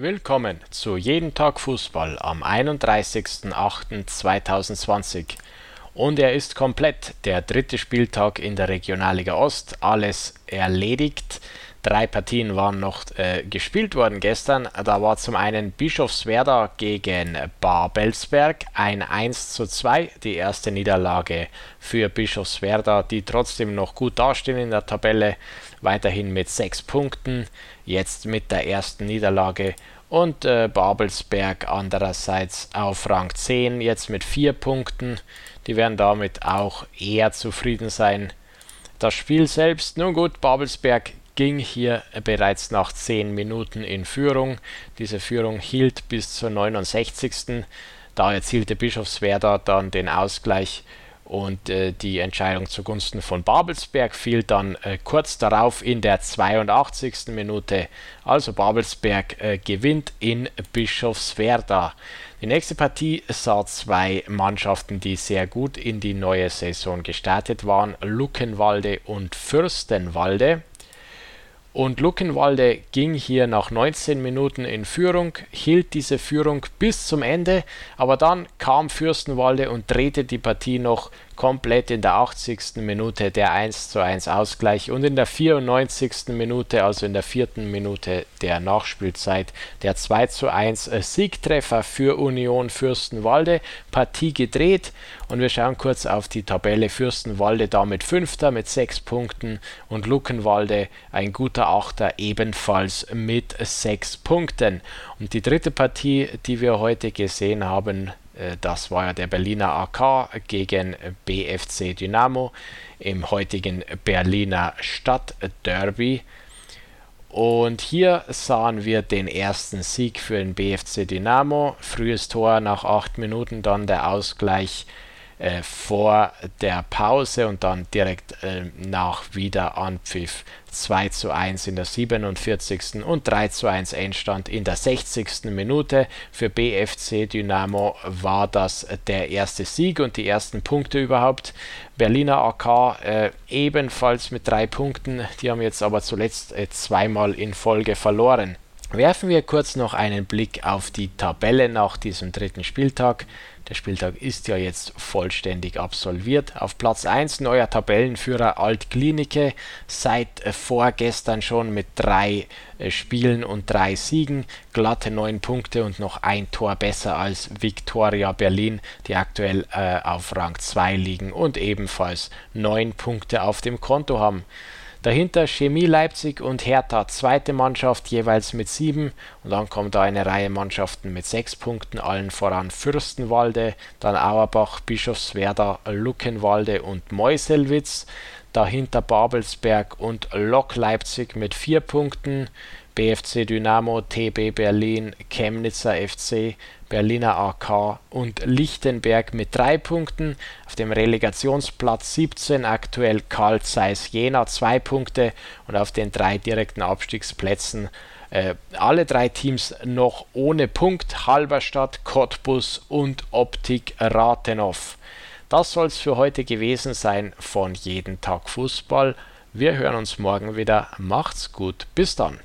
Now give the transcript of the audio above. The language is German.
Willkommen zu Jeden Tag Fußball am 31.08.2020. Und er ist komplett, der dritte Spieltag in der Regionalliga Ost, alles erledigt. Drei Partien waren noch äh, gespielt worden gestern. Da war zum einen Bischofswerda gegen Babelsberg ein 1 zu 2, die erste Niederlage für Bischofswerda, die trotzdem noch gut dastehen in der Tabelle, weiterhin mit sechs Punkten jetzt mit der ersten Niederlage und äh, Babelsberg andererseits auf Rang 10 jetzt mit vier Punkten. Die werden damit auch eher zufrieden sein. Das Spiel selbst, nun gut, Babelsberg ging hier bereits nach 10 Minuten in Führung. Diese Führung hielt bis zur 69. Da erzielte Bischofswerda dann den Ausgleich und äh, die Entscheidung zugunsten von Babelsberg fiel dann äh, kurz darauf in der 82. Minute. Also Babelsberg äh, gewinnt in Bischofswerda. Die nächste Partie sah zwei Mannschaften, die sehr gut in die neue Saison gestartet waren, Luckenwalde und Fürstenwalde. Und Luckenwalde ging hier nach 19 Minuten in Führung, hielt diese Führung bis zum Ende, aber dann kam Fürstenwalde und drehte die Partie noch komplett in der 80. Minute der 1 zu 1 Ausgleich und in der 94. Minute, also in der vierten Minute der Nachspielzeit, der 2 zu 1 Siegtreffer für Union Fürstenwalde. Partie gedreht und wir schauen kurz auf die Tabelle. Fürstenwalde damit Fünfter mit 6 Punkten und Luckenwalde ein guter Achter ebenfalls mit 6 Punkten. Und die dritte Partie, die wir heute gesehen haben, das war ja der Berliner AK gegen BFC Dynamo im heutigen Berliner Stadtderby. Und hier sahen wir den ersten Sieg für den BFC Dynamo. Frühes Tor nach acht Minuten, dann der Ausgleich äh, vor der Pause und dann direkt äh, nach Wiederanpfiff 2 zu 1 in der 47. und 3 zu 1 Endstand in der 60. Minute. Für BFC Dynamo war das der erste Sieg und die ersten Punkte überhaupt. Berliner AK äh, ebenfalls mit drei Punkten, die haben jetzt aber zuletzt äh, zweimal in Folge verloren. Werfen wir kurz noch einen Blick auf die Tabelle nach diesem dritten Spieltag. Der Spieltag ist ja jetzt vollständig absolviert. Auf Platz 1 neuer Tabellenführer Altklinike, seit vorgestern schon mit drei äh, Spielen und drei Siegen, glatte neun Punkte und noch ein Tor besser als Viktoria Berlin, die aktuell äh, auf Rang 2 liegen und ebenfalls neun Punkte auf dem Konto haben. Dahinter Chemie Leipzig und Hertha, zweite Mannschaft jeweils mit sieben. Und dann kommt da eine Reihe Mannschaften mit sechs Punkten, allen voran Fürstenwalde, dann Auerbach, Bischofswerda, Luckenwalde und Meuselwitz. Dahinter Babelsberg und Lok Leipzig mit vier Punkten. BFC Dynamo, TB Berlin, Chemnitzer FC, Berliner AK und Lichtenberg mit drei Punkten. Auf dem Relegationsplatz 17 aktuell Karl Zeiss Jena zwei Punkte und auf den drei direkten Abstiegsplätzen äh, alle drei Teams noch ohne Punkt Halberstadt, Cottbus und Optik Rathenow. Das soll es für heute gewesen sein von Jeden Tag Fußball. Wir hören uns morgen wieder. Macht's gut. Bis dann.